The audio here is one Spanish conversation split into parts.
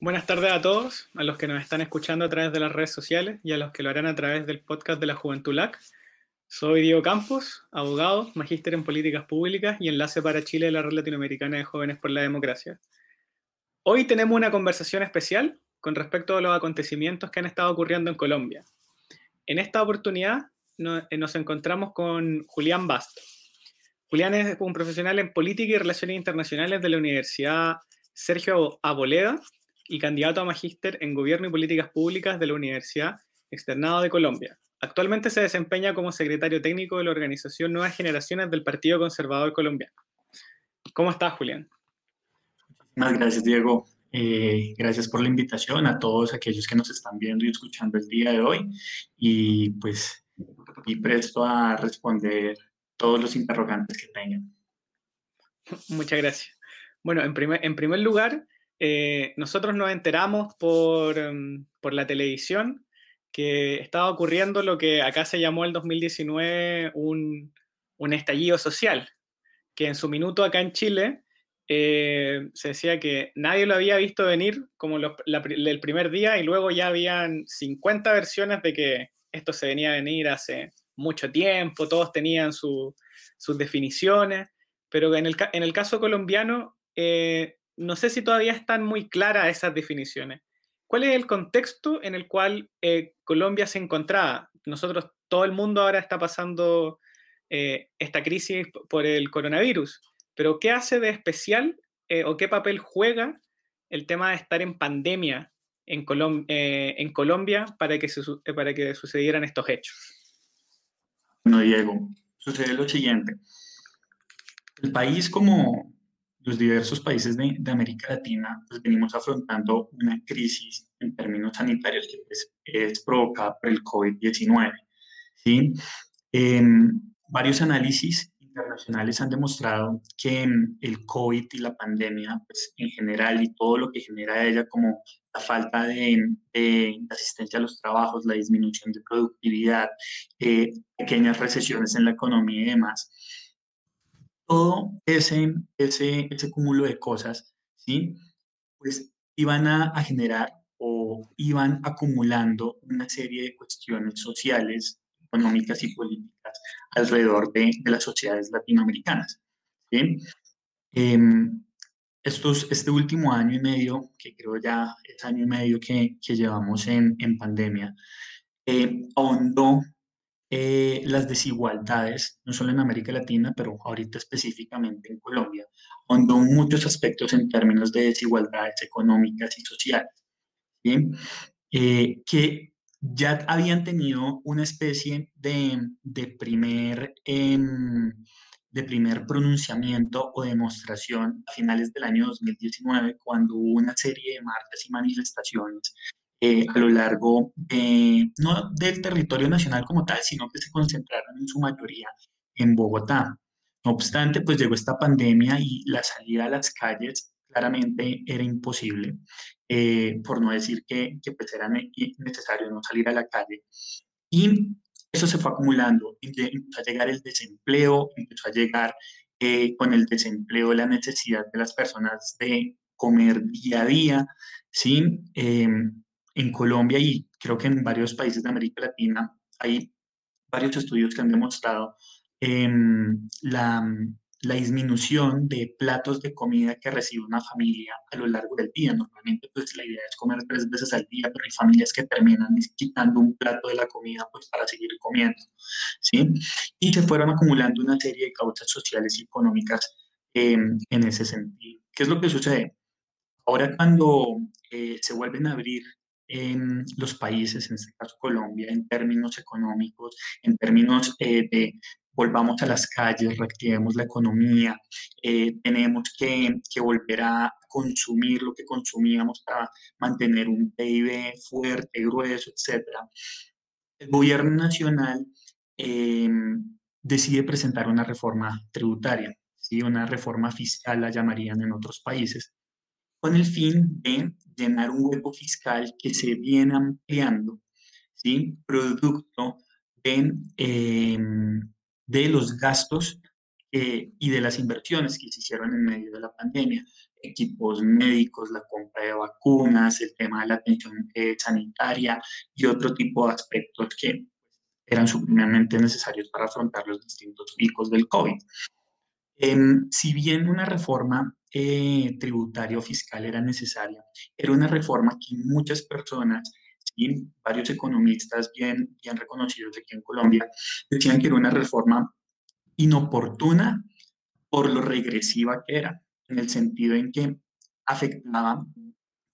Buenas tardes a todos, a los que nos están escuchando a través de las redes sociales y a los que lo harán a través del podcast de la Juventud LAC. Soy Diego Campos, abogado, magíster en políticas públicas y enlace para Chile de la Red Latinoamericana de Jóvenes por la Democracia. Hoy tenemos una conversación especial con respecto a los acontecimientos que han estado ocurriendo en Colombia. En esta oportunidad eh, nos encontramos con Julián Basto. Julián es un profesional en política y relaciones internacionales de la Universidad Sergio Aboleda y candidato a magíster en Gobierno y Políticas Públicas de la Universidad Externado de Colombia. Actualmente se desempeña como secretario técnico de la organización Nuevas Generaciones del Partido Conservador Colombiano. ¿Cómo estás, Julián? Muchas gracias, Diego. Eh, gracias por la invitación a todos aquellos que nos están viendo y escuchando el día de hoy. Y pues, y presto a responder todos los interrogantes que tengan. Muchas gracias. Bueno, en primer, en primer lugar, eh, nosotros nos enteramos em, por, la televisión que estaba ocurriendo lo que acá se llamó el 2019 un, estallido social, que en su minuto acá en Chile eh, se decía que nadie lo había visto venir como el primer día y luego ya habían 50 versiones de que esto se venía a venir hace mucho tiempo, todos tenían sus definiciones, pero en el, en el caso colombiano eh, no sé si todavía están muy claras esas definiciones. ¿Cuál es el contexto en el cual eh, Colombia se encontraba? Nosotros, todo el mundo ahora está pasando eh, esta crisis por el coronavirus, pero ¿qué hace de especial eh, o qué papel juega el tema de estar en pandemia en, Colombia para que, para que sucedieran estos hechos? No, Diego, sucede lo siguiente. El país como, los diversos países de, América Latina pues, venimos afrontando una crisis en términos sanitarios que pues, es provocada por el COVID-19. ¿sí? Em, varios análisis internacionales han demostrado que em, el COVID y la pandemia pues, en general y todo lo que genera ella como la falta de, asistencia a los trabajos, la disminución de productividad, eh, pequeñas recesiones en la economía y demás, todo ese, ese, ese cúmulo de cosas, ¿sí? Pues iban a, generar o iban acumulando una serie de cuestiones sociales, económicas y políticas alrededor de, de las sociedades latinoamericanas. ¿sí? Em, estos, este último año y medio, que creo ya es año y medio que, que llevamos en, en pandemia, eh, ahondó eh, las desigualdades, no solo en América Latina, pero ahorita específicamente en Colombia, donde muchos aspectos en términos de desigualdades económicas y sociales, eh, que ya habían tenido una especie de, de primer, em, de primer pronunciamiento o demostración a finales del año 2019, cuando hubo una serie de marchas y manifestaciones eh, a lo largo no del territorio nacional como tal, sino que se concentraron en su mayoría en Bogotá. No obstante, pues llegó esta pandemia y la salida a las calles claramente era imposible, eh, por no decir que, que pues era necesario no salir a la calle. Y eso se fue acumulando, empezó a llegar el desempleo, empezó a llegar eh, con el desempleo la necesidad de las personas de comer día a día, ¿sí? Em, en Colombia y creo que en varios países de América Latina hay varios estudios que han demostrado em, la, la, disminución de platos de comida que recibe una familia a lo largo del día. Normalmente pues la idea es comer tres veces al día, pero hay familias que terminan quitando un plato de la comida pues para seguir comiendo. ¿sí? Y se fueron acumulando una serie de causas sociales y económicas em, en ese sentido. ¿Qué es lo que sucede? Ahora cuando eh, se vuelven a abrir en los países, en este caso Colombia, en términos económicos, en términos eh, de volvamos a las calles, reactivemos la economía, eh, tenemos que, que, volver a consumir lo que consumíamos para mantener un PIB fuerte, grueso, etc. El gobierno nacional em, decide presentar una reforma tributaria, ¿sí? una reforma fiscal la llamarían en otros países, con el fin de llenar un hueco fiscal que se viene ampliando, ¿sí? producto de, em, de los gastos eh, y de las inversiones que se hicieron en medio de la pandemia. equipos médicos, la compra de vacunas, el tema de la atención eh, sanitaria y otro tipo de aspectos que eran supremamente necesarios para afrontar los distintos picos del COVID. Em, si bien una reforma eh, tributaria o fiscal era necesaria, era una reforma que muchas personas y varios economistas bien, bien reconocidos aquí en Colombia decían que era una reforma inoportuna por lo regresiva que era, en el sentido en que afectaba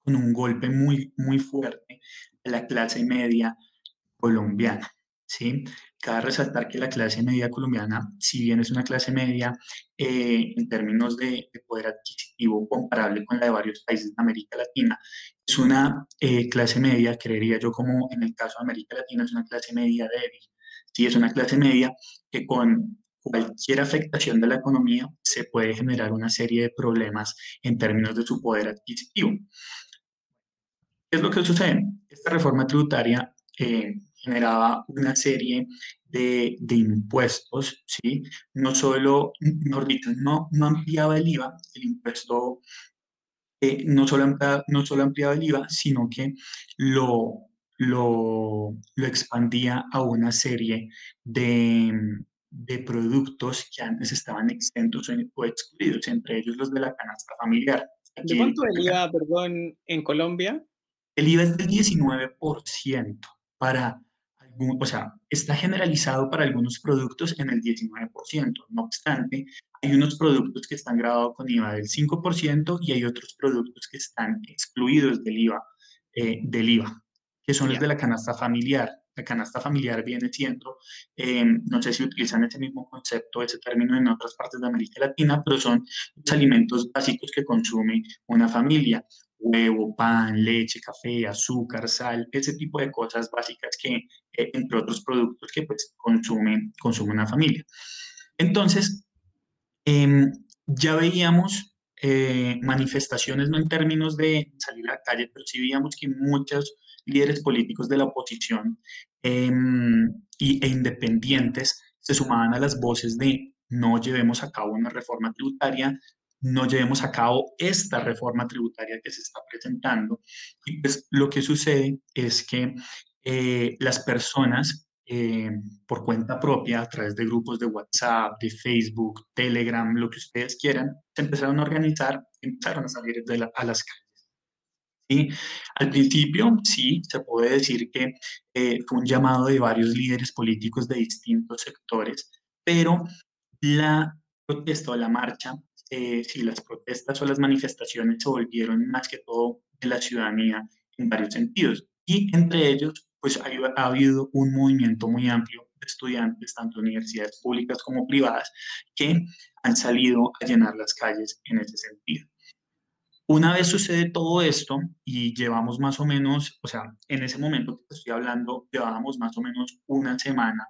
con un golpe muy, muy fuerte a la clase media colombiana. ¿sí? Cabe resaltar que la clase media colombiana, si bien es una clase media eh, en términos de, poder adquisitivo comparable con la de varios países de América Latina, es una eh, clase media, creería yo como en el caso de América Latina, es una clase media débil. Sí, es una clase media que con cualquier afectación de la economía se puede generar una serie de problemas en términos de su poder adquisitivo. ¿Qué es lo que sucede? Esta reforma tributaria eh, generaba una serie de, de, impuestos, ¿sí? No solo, mejor dicho, no, no ampliaba el IVA, el impuesto eh, no, solo ampliaba, no solo ampliaba el IVA, sino que lo, lo, lo expandía a una serie de, de productos que antes estaban exentos o excluidos, entre ellos los de la canasta familiar. ¿De cuánto el IVA, perdón, en Colombia? El IVA es del 19% para o sea, está generalizado para algunos productos en el 19%. No obstante, hay unos productos que están grabados con IVA del 5% y hay otros productos que están excluidos del IVA, eh, del IVA que son los de la canasta familiar. La canasta familiar viene siendo, eh, no sé si utilizan ese mismo concepto, ese término en otras partes de América Latina, pero son los alimentos básicos que consume una familia huevo, pan, leche, café, azúcar, sal, ese tipo de cosas básicas que, eh, entre otros productos que pues consume, consume una familia. Entonces, em, ya veíamos eh, manifestaciones, no en términos de salir a la calle, pero sí veíamos que muchos líderes políticos de la oposición em, y, e independientes se sumaban a las voces de no llevemos a cabo una reforma tributaria, no llevemos a cabo esta reforma tributaria que se está presentando. Y pues lo que sucede es que eh, las personas eh, por cuenta propia, a través de grupos de WhatsApp, de Facebook, Telegram, lo que ustedes quieran, se empezaron a organizar, empezaron a salir de a las calles. ¿Sí? Al principio, sí, se puede decir que eh, fue un llamado de varios líderes políticos de distintos sectores, pero la protesta o la marcha eh, si las protestas o las manifestaciones se volvieron más que todo de la ciudadanía en varios sentidos. Y entre ellos, pues ha, ha habido un movimiento muy amplio de estudiantes, tanto universidades públicas como privadas, que han salido a llenar las calles en ese sentido. Una vez sucede todo esto y llevamos más o menos, o sea, en ese momento que estoy hablando, llevábamos más o menos una semana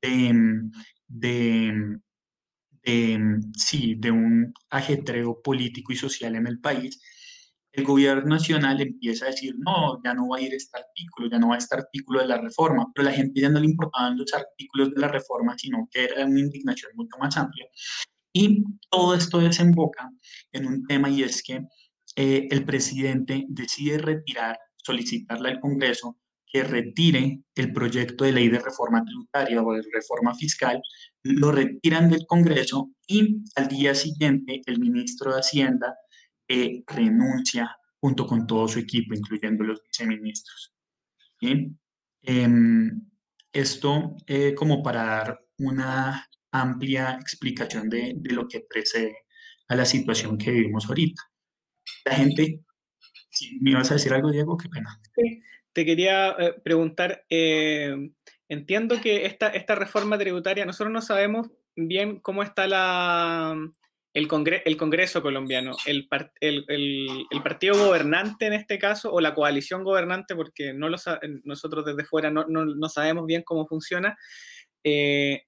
de, de, Em, sí, de un ajetreo político y social en el país, el gobierno nacional empieza a decir, no, ya no va a ir este artículo, ya no va este artículo de la reforma, pero a la gente ya no le importaban los artículos de la reforma, sino que era una indignación mucho más amplia. Y todo esto desemboca en un tema y es que eh, el presidente decide retirar, solicitarle al Congreso que retire el proyecto de ley de reforma tributaria o de reforma fiscal, lo retiran del Congreso y al día siguiente el ministro de Hacienda eh, renuncia junto con todo su equipo, incluyendo los viceministros. Em, esto eh, como para dar una amplia explicación de, de, lo que precede a la situación que vivimos ahorita. La gente, me ibas a decir algo, Diego, qué pena. Sí te quería eh, preguntar, eh, entiendo que esta, esta reforma tributaria, nosotros no sabemos bien cómo está la, el, el Congreso colombiano, el, el, el, partido gobernante en este caso, o la coalición gobernante, porque no lo, nosotros desde fuera no, no, no sabemos bien cómo funciona, eh,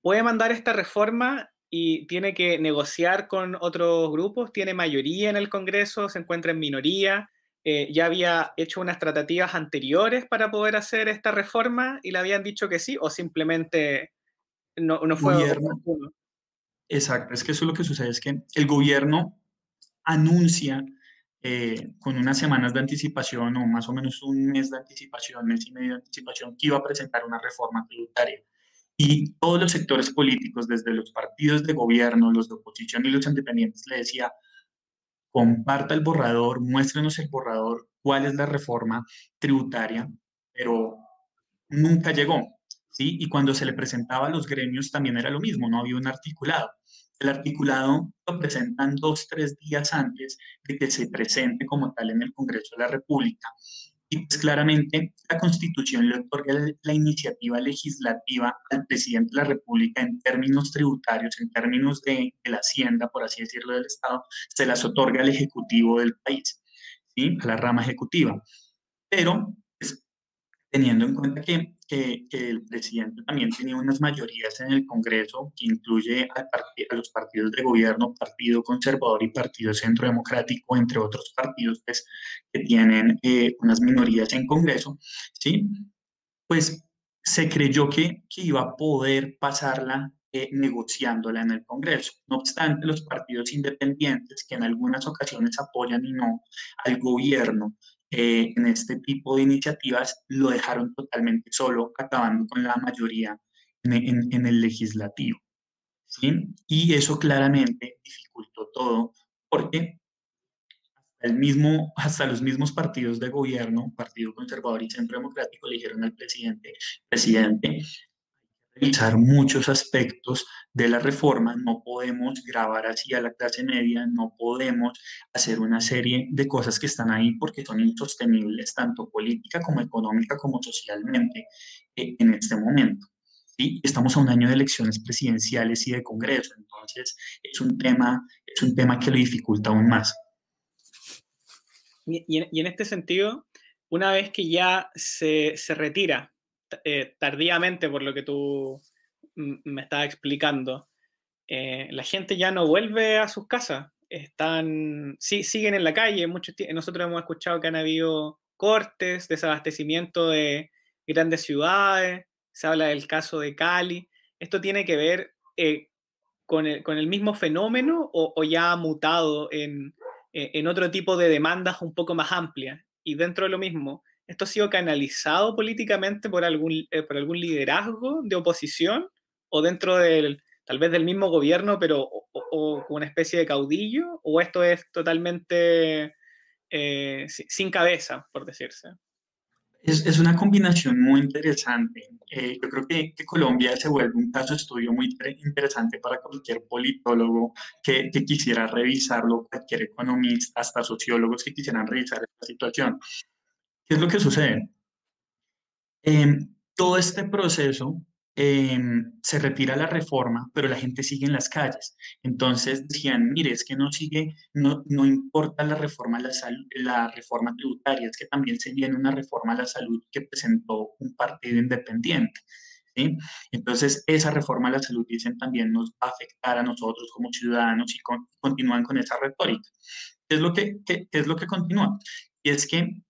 puede mandar esta reforma y tiene que negociar con otros grupos, tiene mayoría en el Congreso, se encuentra en minoría. Eh, ya había hecho unas tratativas anteriores para poder hacer esta reforma y le habían dicho que sí o simplemente no, no fue Exacto, es que eso es lo que sucede, es que el gobierno anuncia eh, con unas semanas de anticipación o más o menos un mes de anticipación, mes y medio de anticipación, que iba a presentar una reforma tributaria. Y todos los sectores políticos, desde los partidos de gobierno, los de oposición y los independientes, le decía, comparta el borrador, muéstrenos el borrador, cuál es la reforma tributaria, pero nunca llegó. ¿sí? Y cuando se le presentaba a los gremios también era lo mismo, no había un articulado. El articulado lo presentan dos, tres días antes de que se presente como tal en el Congreso de la República. Y pues claramente la Constitución le otorga la iniciativa legislativa al presidente de la República en términos tributarios, en términos de, la hacienda, por así decirlo, del Estado, se las otorga al Ejecutivo del país, ¿sí? a la rama ejecutiva. Pero teniendo en cuenta que, que, el presidente también tenía unas mayorías en el Congreso, que incluye a, a, los partidos de gobierno, Partido Conservador y Partido Centro Democrático, entre otros partidos pues, que tienen eh, unas minorías en Congreso, ¿sí? pues se creyó que, que iba a poder pasarla eh, negociándola en el Congreso. No obstante, los partidos independientes, que en algunas ocasiones apoyan y no al gobierno, eh, en este tipo de iniciativas lo dejaron totalmente solo, acabando con la mayoría en, en, el legislativo. ¿sí? Y eso claramente dificultó todo porque el mismo, hasta los mismos partidos de gobierno, Partido Conservador y Centro Democrático, le dijeron al presidente, presidente, revisar muchos aspectos de la reforma, no podemos grabar así a la clase media, no podemos hacer una serie de cosas que están ahí porque son insostenibles tanto política como económica como socialmente eh, en este momento. ¿sí? Estamos a un año de elecciones presidenciales y de Congreso, entonces es un tema, es un tema que lo dificulta aún más. Y, y en este sentido, una vez que ya se, se retira eh, tardíamente, por lo que tú me estabas explicando, eh, la gente ya no vuelve a sus casas, están, sí, siguen en la calle. Muchos, nosotros hemos escuchado que han habido cortes, desabastecimiento de grandes ciudades, se habla del caso de Cali. ¿Esto tiene que ver eh, con, el, con, el, mismo fenómeno o, ya ha mutado en, en, otro tipo de demandas un poco más amplias? Y dentro de lo mismo, ¿Esto ha sido canalizado políticamente por algún, eh, por algún liderazgo de oposición o dentro del, tal vez del mismo gobierno, pero o, una especie de caudillo? ¿O esto es totalmente eh, sin cabeza, por decirse? Es, es, una combinación muy interesante. Eh, yo creo que, Colombia se vuelve un caso estudio muy interesante para cualquier politólogo que, que, quisiera revisarlo, cualquier economista, hasta sociólogos que quisieran revisar esta situación. ¿Qué es lo que sucede? En todo este proceso em, se retira la reforma, pero la gente sigue en las calles. Entonces decían, mire, es que no sigue, no, no importa la reforma la, la reforma tributaria, es que también se viene una reforma a la salud que presentó un partido independiente. ¿sí? Entonces, esa reforma a la salud, dicen, también nos va a afectar a nosotros como ciudadanos y continúan con esa retórica. ¿Qué es lo que, qué, qué es lo que continúa? Y es que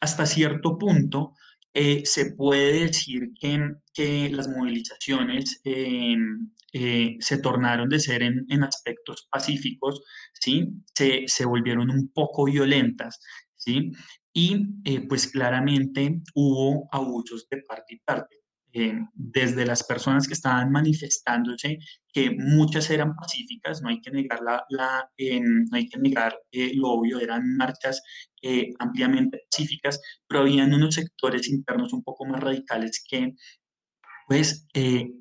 hasta cierto punto eh, se puede decir que, que las movilizaciones eh, se tornaron de ser en, en aspectos pacíficos, ¿sí? Se, se, volvieron un poco violentas, ¿sí? Y eh, pues claramente hubo abusos de parte y parte. Eh, desde las personas que estaban manifestándose, que muchas eran pacíficas, no hay que negar, la, eh, no hay que negar eh, lo obvio, eran marchas eh, ampliamente pacíficas, pero habían unos sectores internos un poco más radicales que pues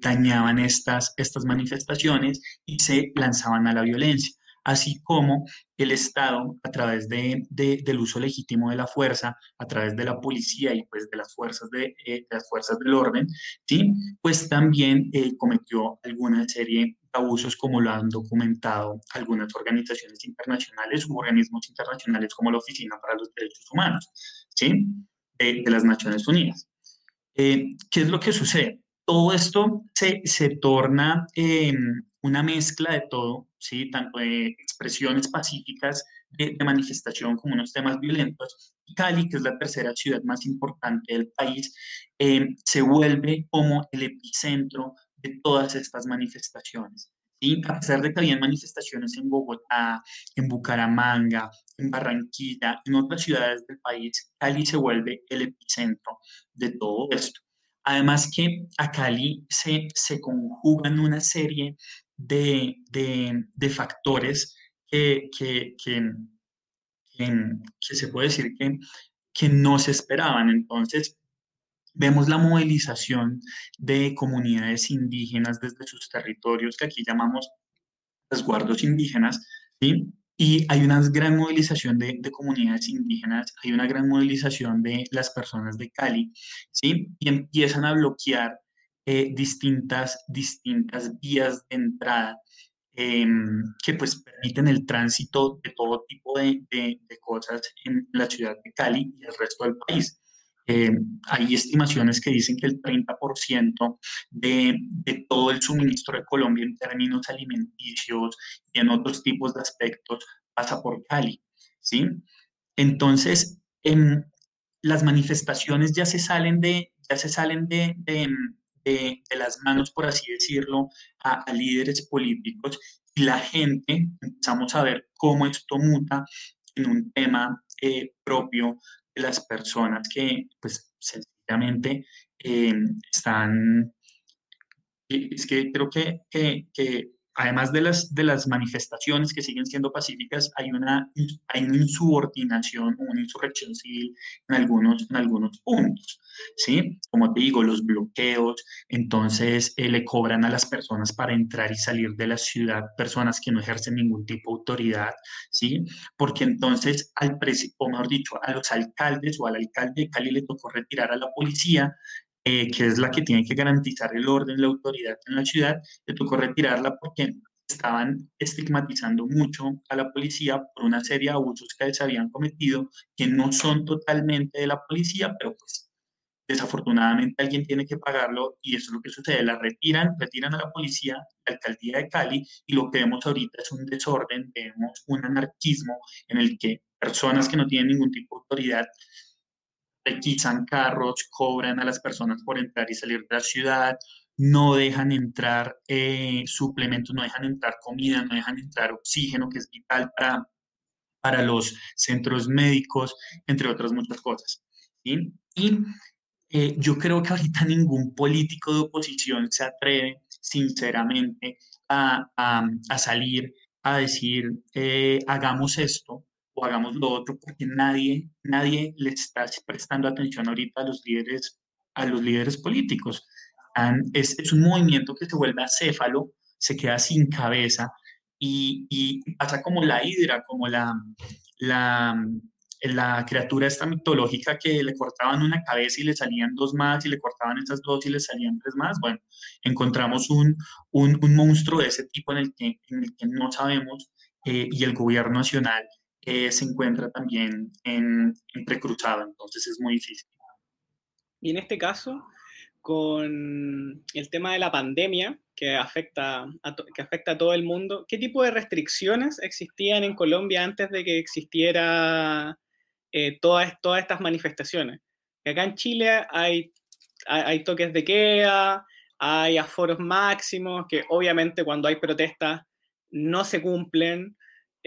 dañaban estas, estas manifestaciones y se lanzaban a la violencia así como el Estado, a través de, del uso legítimo de la fuerza, a través de la policía y pues de las fuerzas, de, eh, las fuerzas del orden, ¿sí? pues también eh, cometió alguna serie de abusos como lo han documentado algunas organizaciones internacionales u organismos internacionales como la Oficina para los Derechos Humanos ¿sí? de, las Naciones Unidas. Eh, ¿Qué es lo que sucede? Todo esto se, se torna una mezcla de todo, ¿sí? tanto de expresiones pacíficas de, manifestación como unos temas violentos. Cali, que es la tercera ciudad más importante del país, eh, se vuelve como el epicentro de todas estas manifestaciones. ¿sí? A pesar de que había manifestaciones en Bogotá, en Bucaramanga, en Barranquilla, en otras ciudades del país, Cali se vuelve el epicentro de todo esto. Además que a Cali se, se conjugan una serie de, de, factores que, que, que, que, se puede decir que, que no se esperaban. Entonces, vemos la movilización de comunidades indígenas desde sus territorios, que aquí llamamos resguardos indígenas, ¿sí? Y hay una gran movilización de, comunidades indígenas, hay una gran movilización de las personas de Cali, ¿sí? Y empiezan a bloquear eh, distintas, distintas vías de entrada em, que pues permiten el tránsito de todo tipo de, de, cosas en la ciudad de Cali y el resto del país. Em, hay estimaciones que dicen que el 30% de, de, todo el suministro de Colombia en términos alimenticios y en otros tipos de aspectos pasa por Cali, ¿sí? Entonces, en, las manifestaciones ya se salen de, ya se salen de, de, de las manos, por así decirlo, a, líderes políticos y la gente empezamos a ver cómo esto muta en un tema eh, propio de las personas que, pues, sencillamente eh, están... Es que creo que, que además de las, de las manifestaciones que siguen siendo pacíficas, hay una, hay una insubordinación, una insurrección civil en algunos, en algunos puntos, ¿sí? Como te digo, los bloqueos, entonces eh, le cobran a las personas para entrar y salir de la ciudad, personas que no ejercen ningún tipo de autoridad, ¿sí? Porque entonces, al o mejor dicho, a los alcaldes o al alcalde de Cali le tocó retirar a la policía, eh, que es la que tiene que garantizar el orden, la autoridad en la ciudad, le tocó retirarla porque estaban estigmatizando mucho a la policía por una serie de abusos que se habían cometido, que no son totalmente de la policía, pero pues desafortunadamente alguien tiene que pagarlo y eso es lo que sucede, la retiran, retiran a la policía, la alcaldía de Cali y lo que vemos ahorita es un desorden, vemos un anarquismo en el que personas que no tienen ningún tipo de autoridad requisan carros, cobran a las personas por entrar y salir de la ciudad, no dejan entrar eh, suplementos, no dejan entrar comida, no dejan entrar oxígeno, que es vital para, para los centros médicos, entre otras muchas cosas. Y eh, yo creo que ahorita ningún político de oposición se atreve, sinceramente, a, a, salir a decir, eh, hagamos esto, o hagamos lo otro, porque nadie, nadie le está prestando atención ahorita a los líderes, a los líderes políticos. Es, es un movimiento que se vuelve acéfalo, se queda sin cabeza y, y pasa como la hidra, como la, la, la criatura esta mitológica que le cortaban una cabeza y le salían dos más y le cortaban esas dos y le salían tres más. Bueno, encontramos un, un, un monstruo de ese tipo en el que, en el que no sabemos eh, y el gobierno nacional se encuentra también en, entrecruzado, entonces es muy difícil. Y en este caso, con el tema de la pandemia que afecta, a que afecta a todo el mundo, ¿qué tipo de restricciones existían en Colombia antes de que existiera eh, todas, todas estas manifestaciones? Que acá en Chile hay, hay, toques de queda, hay aforos máximos, que obviamente cuando hay protestas no se cumplen,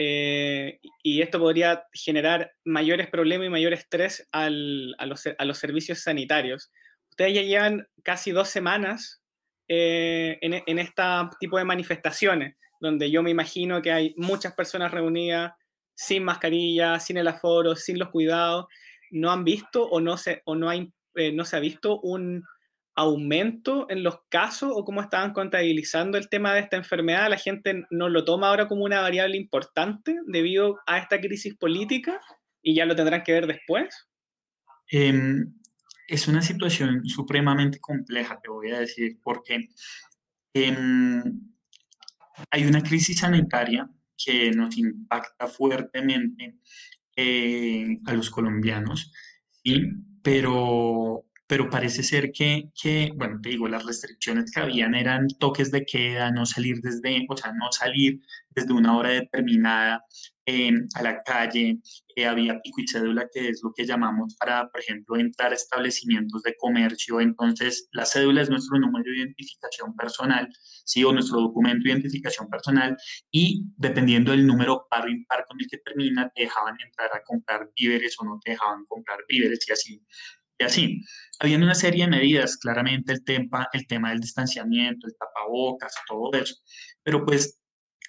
eh, y esto podría generar mayores problemas y mayor estrés a, los, servicios sanitarios. Ustedes ya llevan casi dos semanas eh, en, este tipo de manifestaciones, donde yo me imagino que hay muchas personas reunidas sin mascarilla, sin el aforo, sin los cuidados. ¿No han visto o no se, o no hay, eh, no se ha visto un, aumento en los casos o cómo estaban contabilizando el tema de esta enfermedad? ¿La gente no lo toma ahora como una variable importante debido a esta crisis política y ya lo tendrán que ver después? Em, es una situación supremamente compleja, te voy a decir, porque em, hay una crisis sanitaria que nos impacta fuertemente eh, a los colombianos, pero pero parece ser que, que, bueno, te digo, las restricciones que habían eran toques de queda, no salir desde, o sea, no salir desde una hora determinada eh, a la calle, eh, había pico y cédula, que es lo que llamamos para, por ejemplo, entrar a establecimientos de comercio. Entonces, la cédula es nuestro número de identificación personal, ¿sí? O nuestro documento de identificación personal, y dependiendo del número par o impar con el que termina, te dejaban entrar a comprar víveres o no te dejaban comprar víveres y así y así. Habiendo una serie de medidas, claramente el tema, el tema del distanciamiento, el tapabocas, todo eso. Pero pues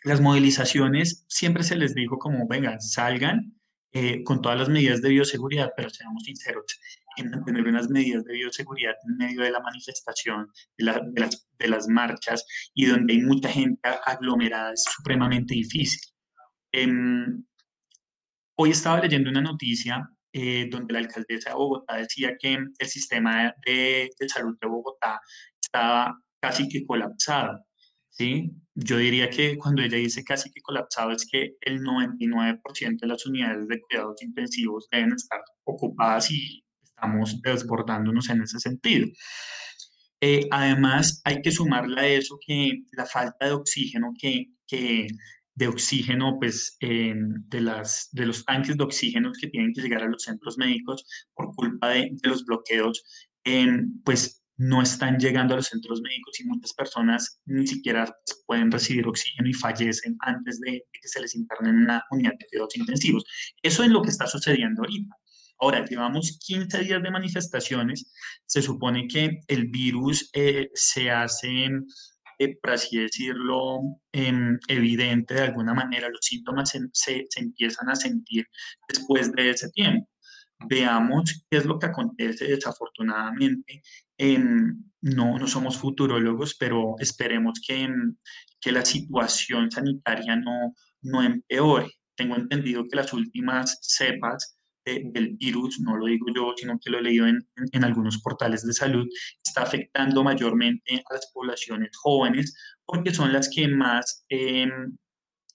las movilizaciones siempre se les dijo como, vengan, salgan eh, con todas las medidas de bioseguridad, pero seamos sinceros, en mantener unas medidas de bioseguridad en medio de la manifestación, de, las, de las, marchas y donde hay mucha gente aglomerada es supremamente difícil. Em, hoy estaba leyendo una noticia eh, donde la alcaldesa de Bogotá decía que el sistema de, salud de Bogotá estaba casi que colapsado. ¿sí? Yo diría que cuando ella dice casi que colapsado es que el 99% de las unidades de cuidados intensivos deben estar ocupadas y estamos desbordándonos en ese sentido. Eh, además, hay que sumarle a eso que la falta de oxígeno que, que de oxígeno, pues de, las, de los tanques de oxígeno que tienen que llegar a los centros médicos por culpa de, los bloqueos, pues no están llegando a los centros médicos y muchas personas ni siquiera pues, pueden recibir oxígeno y fallecen antes de, que se les internen en una unidad de cuidados intensivos. Eso es lo que está sucediendo ahorita. Ahora, llevamos 15 días de manifestaciones. Se supone que el virus eh, se hace eh, por así decirlo, em, evidente de alguna manera, los síntomas se, se, empiezan a sentir después de ese tiempo. Veamos qué es lo que acontece desafortunadamente. no, no somos futurólogos, pero esperemos que, que la situación sanitaria no, no empeore. Tengo entendido que las últimas cepas del virus, no lo digo yo, sino que lo he leído en, en, algunos portales de salud, está afectando mayormente a las poblaciones jóvenes porque son las que más em,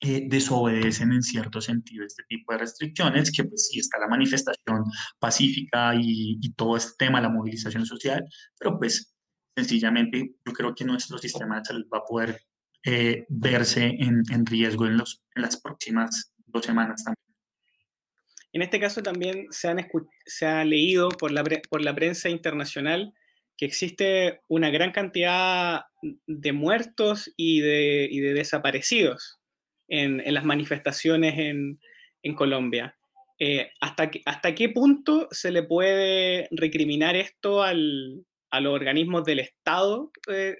eh, desobedecen en cierto sentido este tipo de restricciones, que pues sí está la manifestación pacífica y, y todo este tema, la movilización social, pero pues sencillamente yo creo que nuestro sistema de salud va a poder eh, verse en, en riesgo en, los, en las próximas dos semanas también. En este caso también se, ha leído por la, prensa internacional que existe una gran cantidad de muertos y de, desaparecidos en, las manifestaciones en, Colombia. Eh, ¿hasta, ¿Hasta qué punto se le puede recriminar esto a los organismos del Estado eh,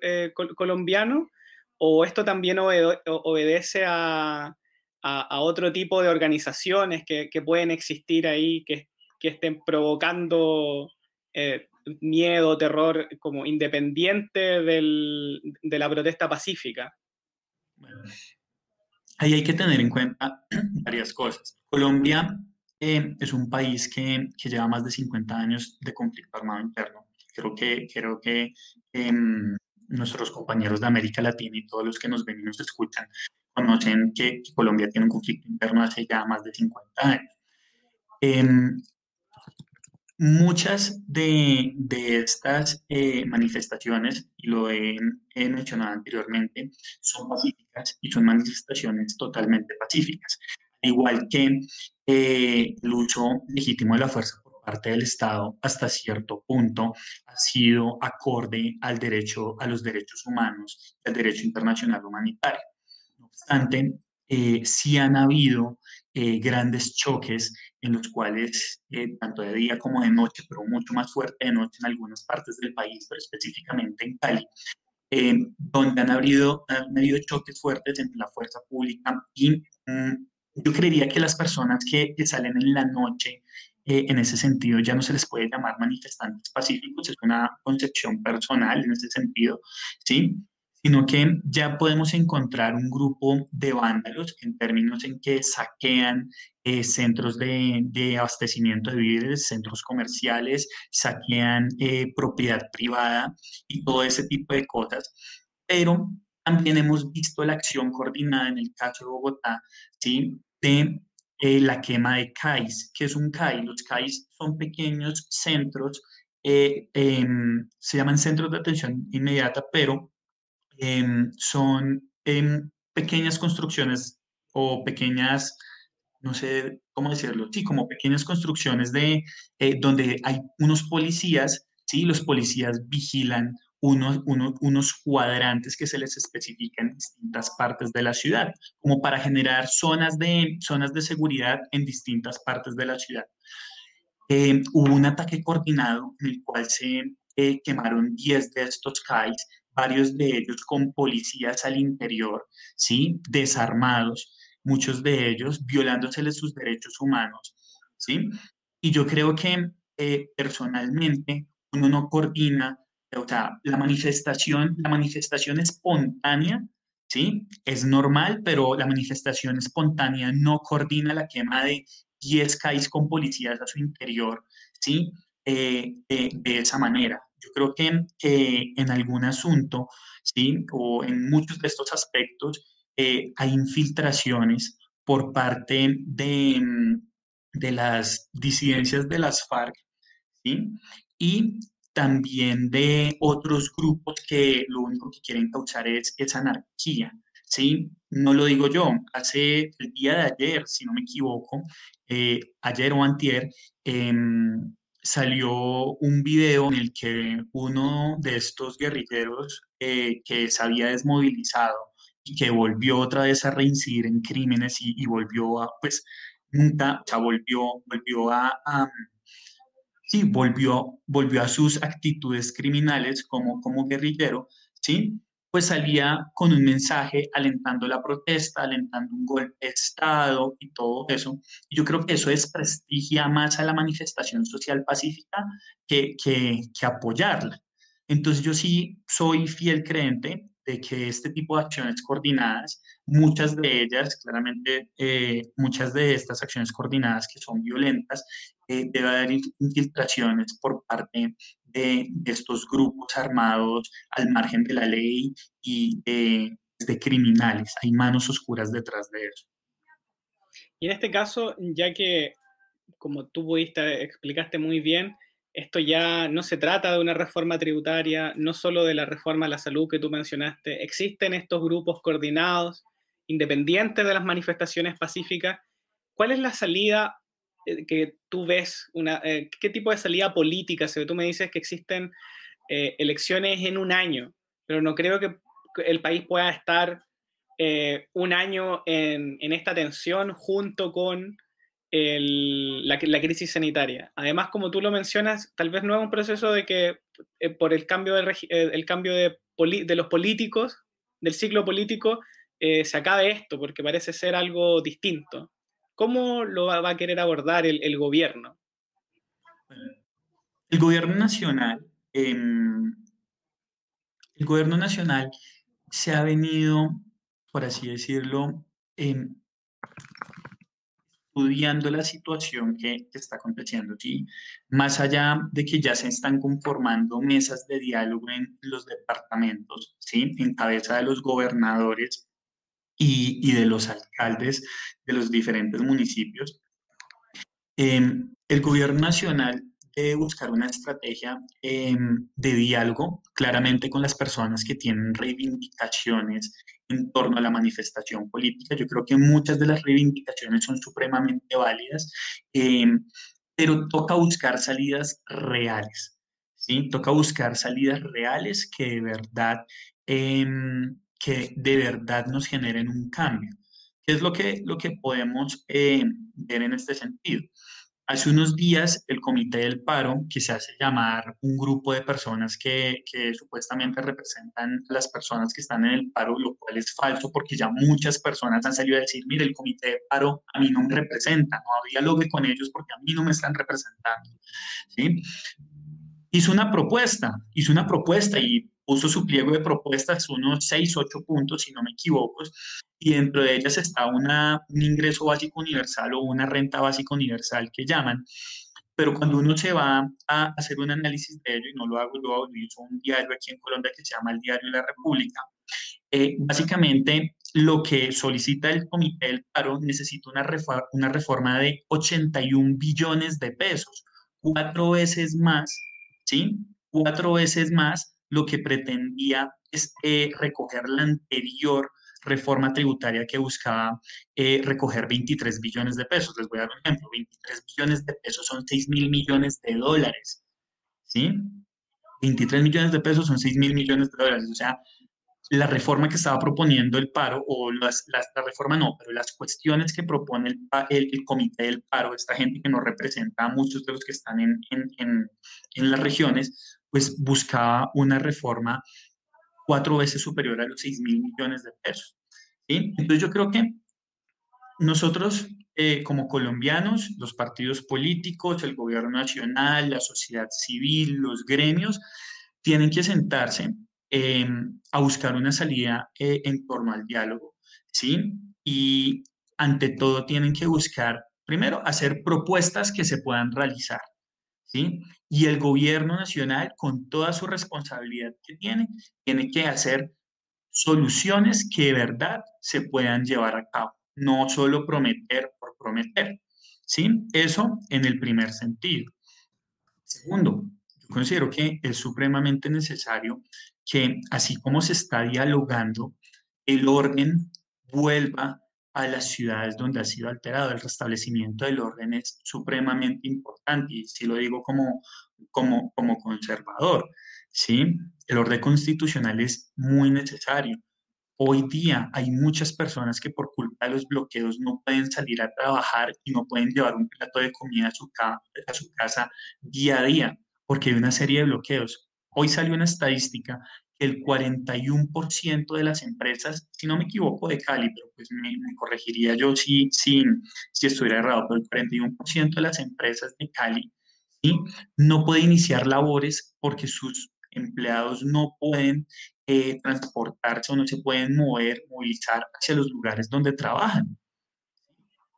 eh, colombiano? ¿O esto también obedece a, a, otro tipo de organizaciones que, que pueden existir ahí, que, que estén provocando eh, miedo, terror, como independiente del, de la protesta pacífica. ahí hay que tener en cuenta varias cosas. Colombia eh, es un país que, que, lleva más de 50 años de conflicto armado interno. Creo que, creo que em, nuestros compañeros de América Latina y todos los que nos ven y nos escuchan conocen que, Colombia tiene un conflicto interno hace ya más de 50 años. Em, muchas de, de estas eh, manifestaciones, y lo he, mencionado anteriormente, son pacíficas y son manifestaciones totalmente pacíficas, igual que eh, el uso legítimo de la fuerza por parte del Estado hasta cierto punto ha sido acorde al derecho, a los derechos humanos y al derecho internacional humanitario obstante, eh, sí han habido eh, grandes choques en los cuales, eh, tanto de día como de noche, pero mucho más fuerte de noche en algunas partes del país, pero específicamente en Cali, donde han habido, han habido choques fuertes entre la fuerza pública y mm, yo creería que las personas que salen en la noche en ese sentido ya no se les puede llamar manifestantes pacíficos, es una concepción personal en ese sentido, ¿sí? Sino que ya podemos encontrar un grupo de vándalos en términos en que saquean eh, centros de, abastecimiento de víveres, centros comerciales, saquean eh, propiedad privada y todo ese tipo de cosas. Pero también hemos visto la acción coordinada en el caso de Bogotá, ¿sí? de eh, la quema de CAIs. que es un CAI? Los CAIs son pequeños centros em, se llaman centros de atención inmediata, pero em, son em, pequeñas construcciones o pequeñas, no sé cómo decirlo, sí, como pequeñas construcciones de eh, donde hay unos policías, sí, los policías vigilan unos, unos cuadrantes que se les especifican en distintas partes de la ciudad, como para generar zonas de, zonas de seguridad en distintas partes de la ciudad. Eh, hubo un ataque coordinado en el cual se eh, quemaron 10 de estos CAIs, varios de ellos con policías al interior, ¿sí? desarmados, muchos de ellos violándoseles sus derechos humanos. ¿sí? Y yo creo que eh, personalmente uno no coordina, o sea, la manifestación, la manifestación espontánea, ¿sí? Es normal, pero la manifestación espontánea no coordina la quema de 10 CAIs con policías a su interior, ¿sí? Eh, de esa manera. Yo creo que en algún asunto, ¿sí? O en muchos de estos aspectos, eh, hay infiltraciones por parte de, de las disidencias de las FARC, ¿sí? Y también de otros grupos que lo único que quieren causar es, esa anarquía, ¿sí? No lo digo yo, hace el día de ayer, si no me equivoco, eh, ayer o antier, em, salió un video en el que uno de estos guerrilleros eh, que se había desmovilizado y que volvió otra vez a reincidir en crímenes y, volvió a, pues, nunca, o sea, volvió, volvió a, volvió, volvió a sus actitudes criminales como, como guerrillero, ¿sí? Pues salía con un mensaje alentando la protesta, alentando un golpe de Estado y todo eso. yo creo que eso desprestigia más a la manifestación social pacífica que, que, que apoyarla. Entonces yo sí soy fiel creyente de que este tipo de acciones coordinadas, muchas de ellas, claramente eh, muchas de estas acciones coordinadas que son violentas, eh, debe haber infiltraciones por parte de, estos grupos armados al margen de la ley y de, criminales. Hay manos oscuras detrás de eso. Y en este caso, ya que, como tú pudiste, explicaste muy bien, esto ya no se trata de una reforma tributaria, no solo de la reforma a la salud que tú mencionaste, existen estos grupos coordinados, independientes de las manifestaciones pacíficas. ¿Cuál es la salida eh, que tú ves, una, eh, qué tipo de salida política se Tú me dices que existen eh, elecciones en un año, pero no creo que el país pueda estar un año en, esta tensión junto con la, crisis sanitaria. Además, como tú lo mencionas, tal vez no es un proceso de que por el cambio, el cambio de, de, los políticos, del ciclo político, se acabe esto, porque parece ser algo distinto. ¿Cómo lo va, a querer abordar el, gobierno? El gobierno nacional, em, el gobierno nacional se ha venido, por así decirlo, em, estudiando la situación que, está aconteciendo. ¿sí? Más allá de que ya se están conformando mesas de diálogo en los departamentos, ¿sí? en cabeza de los gobernadores y, de los alcaldes de los diferentes municipios. Em, el gobierno nacional debe buscar una estrategia em, de diálogo claramente con las personas que tienen reivindicaciones en torno a la manifestación política. Yo creo que muchas de las reivindicaciones son supremamente válidas, em, pero toca buscar salidas reales. ¿sí? Toca buscar salidas reales que de verdad que de verdad nos generen un cambio. ¿Qué es lo que, lo que podemos eh, ver en este sentido? Hace unos días el Comité del Paro, que se hace llamar un grupo de personas que, que, supuestamente representan las personas que están en el paro, lo cual es falso porque ya muchas personas han salido a decir, mire, el Comité del Paro a mí no me representa, no dialogue con ellos porque a mí no me están representando. ¿sí? Hizo una propuesta, hizo una propuesta y puso su pliego de propuestas, unos 6, 8 puntos, si no me equivoco, y dentro de ellas está una, un ingreso básico universal o una renta básica universal que llaman. Pero cuando uno se va a hacer un análisis de ello, y no lo hago yo, lo hizo un diario aquí en Colombia que se llama el Diario de la República, eh, básicamente lo que solicita el Comité del Paro necesita una, reforma, una reforma de 81 billones de pesos, cuatro veces más ¿sí? Cuatro veces más lo que pretendía es eh, recoger la anterior reforma tributaria que buscaba eh, recoger 23 billones de pesos. Les voy a dar un ejemplo. 23 billones de pesos son 6 mil millones de dólares. ¿Sí? 23 millones de pesos son 6 mil millones de dólares. O sea, la reforma que estaba proponiendo el paro, o las, la reforma no, pero las cuestiones que propone el, el, comité del paro, esta gente que nos representa a muchos de los que están en, en, en, en las regiones, pues buscaba una reforma cuatro veces superior a los 6 mil millones de pesos. ¿sí? Entonces yo creo que nosotros eh, como colombianos, los partidos políticos, el gobierno nacional, la sociedad civil, los gremios, tienen que sentarse em, a buscar una salida eh, en torno al diálogo, ¿sí? Y ante todo tienen que buscar, primero, hacer propuestas que se puedan realizar, ¿sí? Y el gobierno nacional, con toda su responsabilidad que tiene, tiene que hacer soluciones que de verdad se puedan llevar a cabo, no solo prometer por prometer, ¿sí? Eso en el primer sentido. Segundo, yo considero que es supremamente necesario que, así como se está dialogando, el orden vuelva a las ciudades donde ha sido alterado. El restablecimiento del orden es supremamente importante y si lo digo como, como, como conservador, ¿sí? El orden constitucional es muy necesario. Hoy día hay muchas personas que por culpa de los bloqueos no pueden salir a trabajar y no pueden llevar un plato de comida a su, a su casa día a día porque hay una serie de bloqueos. Hoy salió una estadística que el 41% de las empresas, si no me equivoco de Cali, pero pues me, corregiría yo si, si, si estuviera errado, pero el 41% de las empresas de Cali ¿sí? no puede iniciar labores porque sus empleados no pueden eh, transportarse o no se pueden mover, movilizar hacia los lugares donde trabajan.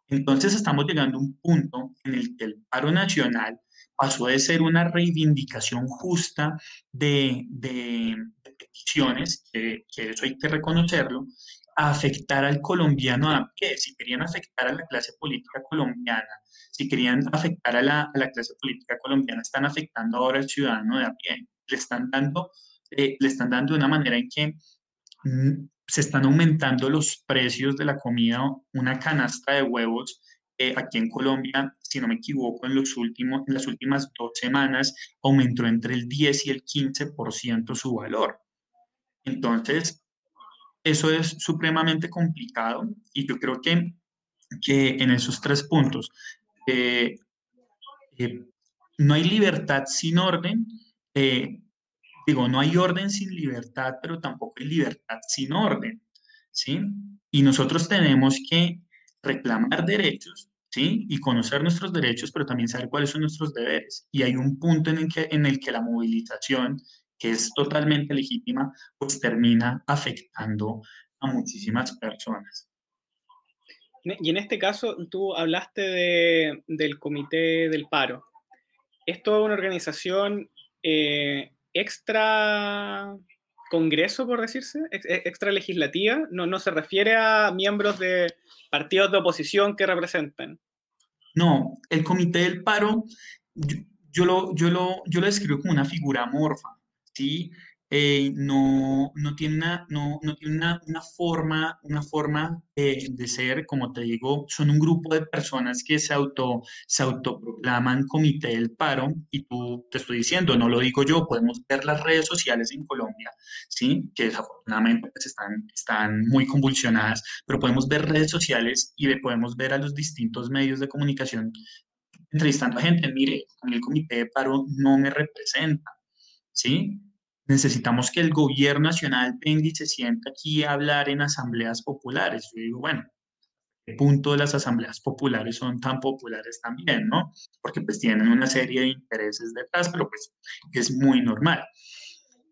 Entonces estamos llegando a un punto en el que el paro nacional pasó de ser una reivindicación justa de, de, peticiones, que, eso hay que reconocerlo, a afectar al colombiano a pie. Si querían afectar a la clase política colombiana, si querían afectar a la, a la clase política colombiana, están afectando ahora al ciudadano de a pie. Le están dando, eh, le están dando de una manera en que mm, se están aumentando los precios de la comida, una canasta de huevos eh, aquí en Colombia, si no me equivoco, en, los últimos, las últimas dos semanas aumentó entre el 10 y el 15% su valor. Entonces, eso es supremamente complicado y yo creo que, que en esos tres puntos eh, eh, no hay libertad sin orden. digo, no hay orden sin libertad, pero tampoco hay libertad sin orden. ¿sí? Y nosotros tenemos que reclamar derechos, ¿sí? Y conocer nuestros derechos, pero también saber cuáles son nuestros deberes. Y hay un punto en el que, en el que la movilización, que es totalmente legítima, pues termina afectando a muchísimas personas. Y en este caso, tú hablaste de, del Comité del Paro. ¿Esto es una organización eh, extra Congreso, por decirse, e, extra legislativa, no, no se refiere a miembros de partidos de oposición que representan. No, el comité del paro, yo, lo, yo, lo, yo lo describo como una figura amorfa, ¿sí? Eh, no, no tiene, una, no, no tiene una, una, forma, una forma de ser, como te digo, son un grupo de personas que se, auto, se autoproclaman comité del paro y tú te estoy diciendo, no lo digo yo, podemos ver las redes sociales en Colombia, ¿sí? que desafortunadamente pues, están, están muy convulsionadas, pero podemos ver redes sociales y podemos ver a los distintos medios de comunicación entrevistando a gente, mire, el comité de paro no me representa, ¿sí? Necesitamos que el gobierno nacional venga y se sienta aquí a hablar en asambleas populares. Yo digo, bueno, ¿qué punto de las asambleas populares son tan populares también, no? Porque pues tienen una serie de intereses detrás, pero pues es muy normal.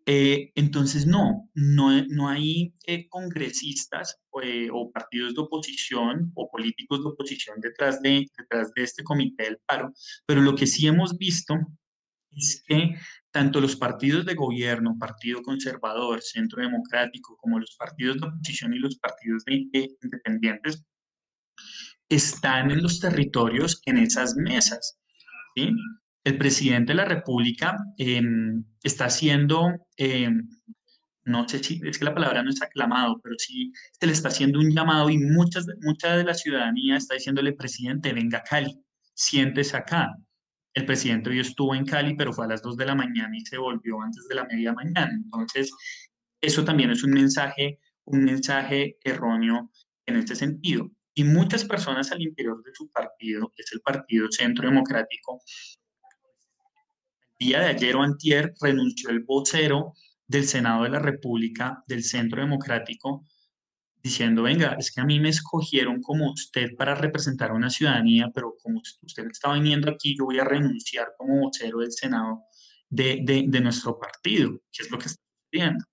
Eh, entonces, no, no, no hay eh, congresistas eh, o partidos de oposición o políticos de oposición detrás de, detrás de este comité del paro, pero lo que sí hemos visto es que tanto los partidos de gobierno, Partido Conservador, Centro Democrático, como los partidos de oposición y los partidos de, independientes, están en los territorios en esas mesas. ¿sí? el presidente de la República em, está haciendo, em, no sé si es que la palabra no es aclamado, pero sí se le está haciendo un llamado y muchas, mucha de la ciudadanía está diciéndole, presidente, venga a Cali, siéntese acá. El presidente hoy estuvo en Cali, pero fue a las 2 de la mañana y se volvió antes de la media mañana. Entonces, eso también es un mensaje, un mensaje erróneo en este sentido. Y muchas personas al interior de su partido, que es el Partido Centro Democrático, el día de ayer o antier renunció el vocero del Senado de la República, del Centro Democrático, diciendo, venga, es que a mí me escogieron como usted para representar a una ciudadanía, pero como usted está viniendo aquí, yo voy a renunciar como vocero del Senado de, de, de nuestro partido, que es lo que está sucediendo.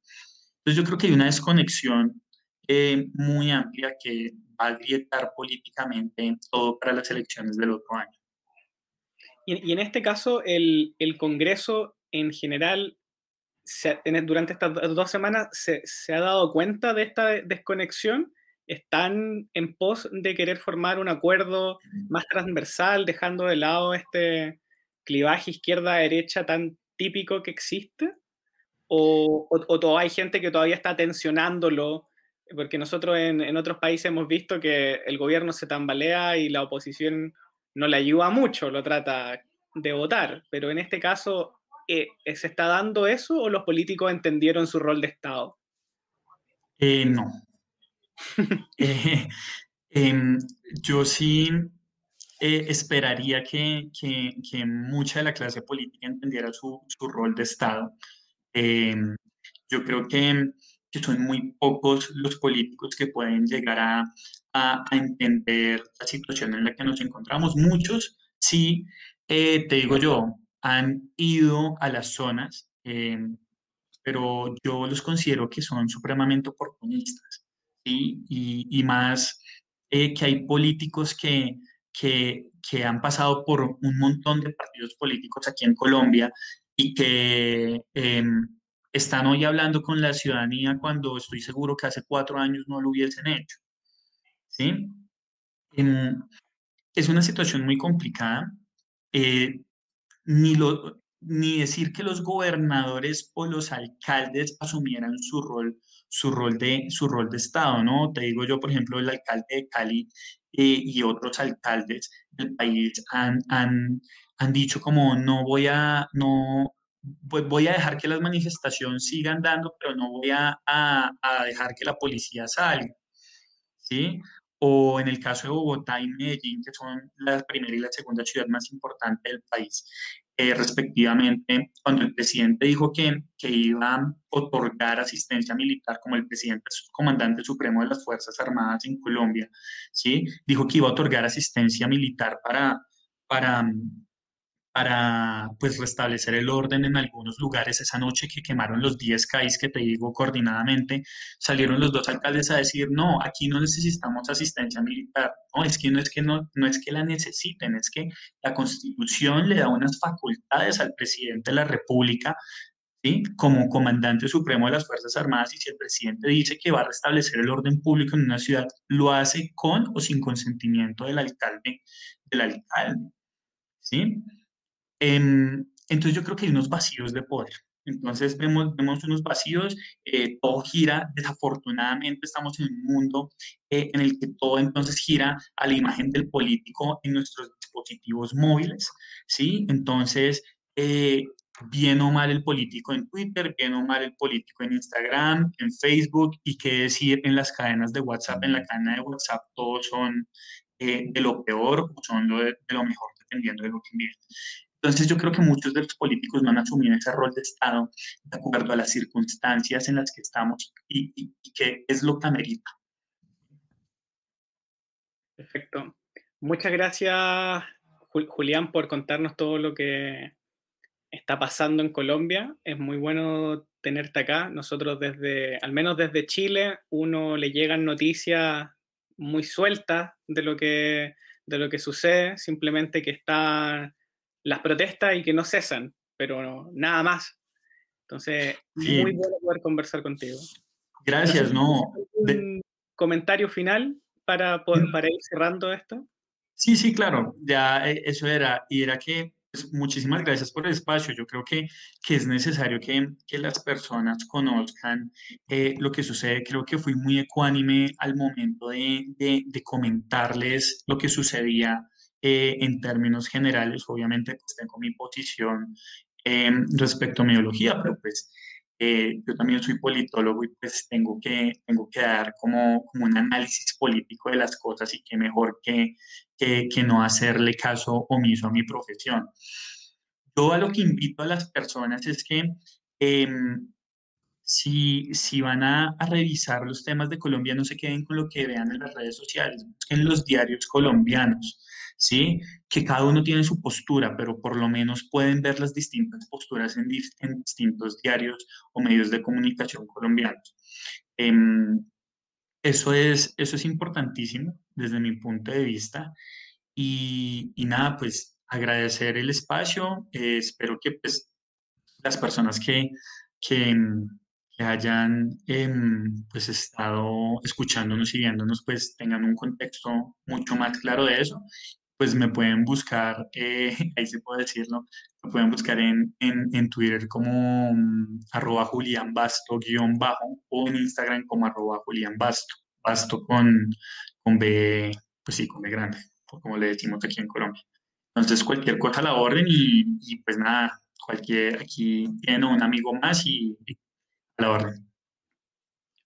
Entonces yo creo que hay una desconexión eh, muy amplia que va a agrietar políticamente todo para las elecciones del otro año. Y, en este caso, el, el, Congreso en general, se, durante estas dos semanas, se, se, ha dado cuenta de esta desconexión? ¿Están en pos de querer formar un acuerdo más transversal, dejando de lado este clivaje izquierda-derecha tan típico que existe? ¿O, o, o hay gente que todavía está tensionándolo porque nosotros en, otros países hemos visto que el gobierno se tambalea y la oposición no le ayuda mucho, lo trata de votar, pero en este caso, eh, ¿se está dando eso o los políticos entendieron su rol de Estado? Eh, no. Eh, em, yo sí esperaría que, que, mucha de la clase política entendiera su, su rol de Estado. Em, yo creo que que son muy pocos los políticos que pueden llegar a, a, entender la situación en la que nos encontramos. Muchos, sí, eh, te digo yo, han ido a las zonas, eh, pero yo los considero que son supremamente oportunistas, y, y, más eh, que hay políticos que, que, que han pasado por un montón de partidos políticos aquí en Colombia y que em, están hoy hablando con la ciudadanía cuando estoy seguro que hace cuatro años no lo hubiesen hecho. ¿Sí? Em, es una situación muy complicada. Eh, ni, lo, ni decir que los gobernadores o los alcaldes asumieran su rol, su rol, de, su rol de Estado, ¿no? Te digo yo, por ejemplo, el alcalde de Cali eh, y otros alcaldes del país han, han, han dicho como no voy a, no, pues voy a dejar que las manifestaciones sigan dando, pero no voy a, a, dejar que la policía salga, ¿sí? O en el caso de Bogotá y Medellín, que son la primera y la segunda ciudad más importante del país, eh, respectivamente, cuando el presidente dijo que, que iba a otorgar asistencia militar como el presidente comandante supremo de las Fuerzas Armadas en Colombia, ¿sí? Dijo que iba a otorgar asistencia militar para, para, para pues restablecer el orden en algunos lugares. Esa noche que quemaron los 10 CAIs que te digo coordinadamente, salieron los dos alcaldes a decir, no, aquí no necesitamos asistencia militar. No, es que no es que no, no es que la necesiten, es que la constitución le da unas facultades al presidente de la República ¿Sí? como comandante supremo de las Fuerzas Armadas y si el presidente dice que va a restablecer el orden público en una ciudad, lo hace con o sin consentimiento del alcalde, del alcalde, ¿sí? Entonces yo creo que hay unos vacíos de poder. Entonces vemos, vemos unos vacíos, eh, todo gira, desafortunadamente estamos en un mundo eh, en el que todo entonces gira a la imagen del político en nuestros dispositivos móviles, ¿sí? Entonces, eh, bien o mal el político en Twitter, bien o mal el político en Instagram, en Facebook y qué decir en las cadenas de WhatsApp, en la cadena de WhatsApp todos son de lo peor o son lo de, lo mejor dependiendo de lo que miren. Entonces yo creo que muchos de los políticos no han asumido ese rol de Estado de acuerdo a las circunstancias en las que estamos y, y, que es lo que amerita. Perfecto. Muchas gracias, Julián, por contarnos todo lo que está pasando en Colombia. Es muy bueno tenerte acá. Nosotros desde, al menos desde Chile, uno le llegan noticias muy sueltas de lo que, de lo que sucede, simplemente que está las protestas y que no cesan, pero nada más. Entonces, muy bueno poder conversar contigo. Gracias, ¿no? ¿Un comentario final para, para ir cerrando esto? Sí, sí, claro, ya eh, eso era, y era que pues, muchísimas gracias por el espacio. Yo creo que, que es necesario que, que las personas conozcan eh, lo que sucede. Creo que fui muy ecuánime al momento de, de, de comentarles lo que sucedía eh, en términos generales. Obviamente, pues tengo mi posición eh, respecto a mi ideología, pero pues eh, yo también soy politólogo y pues tengo que, tengo que dar como, como un análisis político de las cosas y qué mejor que, que, que no hacerle caso omiso a mi profesión. Yo a lo que invito a las personas es que em, si, si van a, a, revisar los temas de Colombia, no se queden con lo que vean en las redes sociales, en los diarios colombianos. ¿sí? Que cada uno tiene su postura, pero por lo menos pueden ver las distintas posturas en, distintos diarios o medios de comunicación colombianos. Em, eso, es, eso es importantísimo desde mi punto de vista. Y, nada, pues agradecer el espacio. Eh, espero que pues, las personas que, que, hayan em, pues estado escuchándonos y viéndonos pues tengan un contexto mucho más claro de eso pues me pueden buscar, eh, ahí se puede decirlo, me pueden buscar en, en, en Twitter como um, arroba Julián Basto guion bajo o en Instagram como arroba Julián Basto, Basto con, con B, pues sí, con B grande, como le decimos aquí en Colombia. Entonces cualquier cosa a la orden y, y pues nada, cualquier, aquí tiene un amigo más y, y a la orden.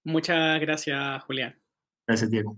Muchas gracias, Julián. Gracias, Diego.